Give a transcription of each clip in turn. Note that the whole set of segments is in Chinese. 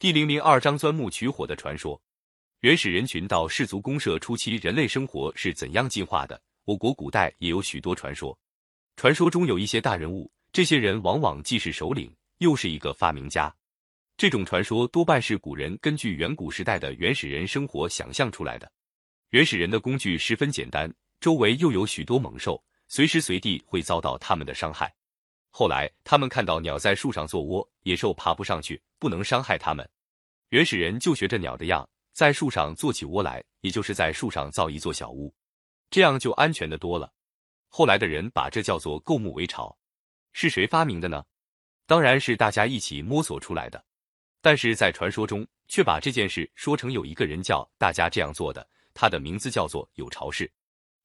第零零二章钻木取火的传说。原始人群到氏族公社初期，人类生活是怎样进化的？我国古代也有许多传说，传说中有一些大人物，这些人往往既是首领，又是一个发明家。这种传说多半是古人根据远古时代的原始人生活想象出来的。原始人的工具十分简单，周围又有许多猛兽，随时随地会遭到他们的伤害。后来，他们看到鸟在树上做窝，野兽爬不上去，不能伤害它们。原始人就学着鸟的样，在树上做起窝来，也就是在树上造一座小屋，这样就安全的多了。后来的人把这叫做构木为巢。是谁发明的呢？当然是大家一起摸索出来的。但是在传说中，却把这件事说成有一个人叫大家这样做的，他的名字叫做有巢氏。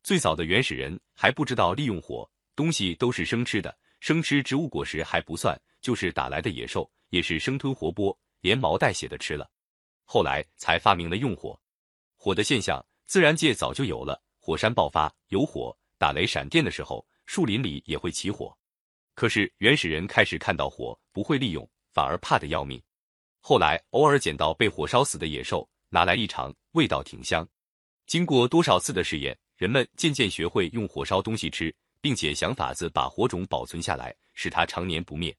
最早的原始人还不知道利用火，东西都是生吃的。生吃植物果实还不算，就是打来的野兽也是生吞活剥，连毛带血的吃了。后来才发明了用火。火的现象，自然界早就有了。火山爆发有火，打雷闪电的时候，树林里也会起火。可是原始人开始看到火不会利用，反而怕得要命。后来偶尔捡到被火烧死的野兽，拿来一尝，味道挺香。经过多少次的试验，人们渐渐学会用火烧东西吃。并且想法子把火种保存下来，使它常年不灭。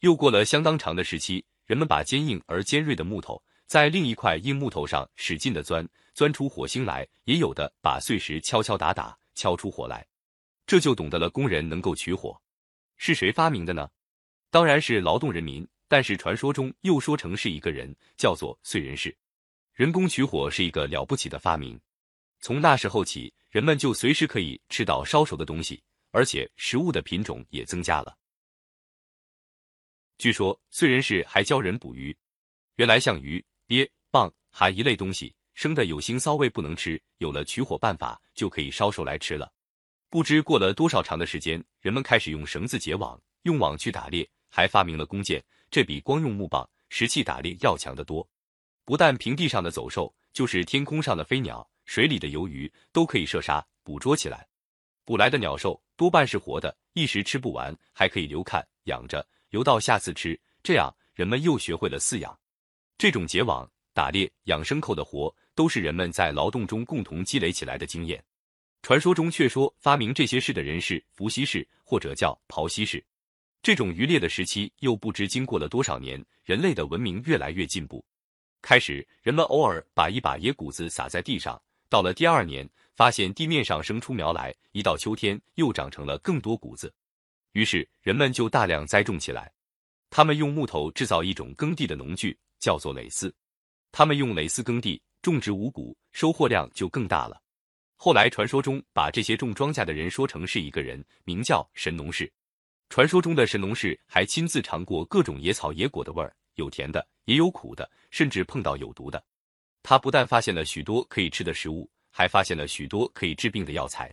又过了相当长的时期，人们把坚硬而尖锐的木头在另一块硬木头上使劲的钻，钻出火星来；也有的把碎石敲敲打打，敲出火来。这就懂得了工人能够取火。是谁发明的呢？当然是劳动人民。但是传说中又说成是一个人，叫做燧人氏。人工取火是一个了不起的发明。从那时候起，人们就随时可以吃到烧熟的东西。而且食物的品种也增加了。据说燧人氏还教人捕鱼。原来像鱼、鳖、蚌、蛤一类东西，生的有腥骚味，不能吃。有了取火办法，就可以烧熟来吃了。不知过了多少长的时间，人们开始用绳子结网，用网去打猎，还发明了弓箭。这比光用木棒、石器打猎要强得多。不但平地上的走兽，就是天空上的飞鸟、水里的游鱼，都可以射杀捕捉起来。捕来的鸟兽。多半是活的，一时吃不完，还可以留看养着，留到下次吃。这样，人们又学会了饲养。这种结网、打猎、养牲口的活，都是人们在劳动中共同积累起来的经验。传说中却说，发明这些事的人是伏羲氏，或者叫刨羲氏。这种渔猎的时期，又不知经过了多少年，人类的文明越来越进步。开始，人们偶尔把一把野谷子撒在地上，到了第二年。发现地面上生出苗来，一到秋天又长成了更多谷子，于是人们就大量栽种起来。他们用木头制造一种耕地的农具，叫做耒耜。他们用耒耜耕地，种植五谷，收获量就更大了。后来传说中把这些种庄稼的人说成是一个人，名叫神农氏。传说中的神农氏还亲自尝过各种野草野果的味儿，有甜的，也有苦的，甚至碰到有毒的。他不但发现了许多可以吃的食物。还发现了许多可以治病的药材，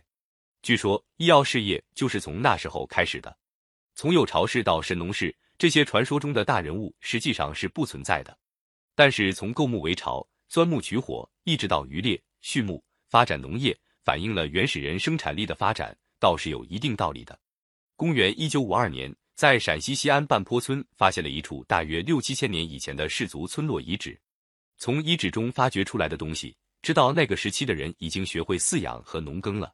据说医药事业就是从那时候开始的。从有巢氏到神农氏，这些传说中的大人物实际上是不存在的。但是从构木为巢、钻木取火，一直到渔猎、畜牧、发展农业，反映了原始人生产力的发展，倒是有一定道理的。公元一九五二年，在陕西西安半坡村发现了一处大约六七千年以前的氏族村落遗址，从遗址中发掘出来的东西。知道那个时期的人已经学会饲养和农耕了。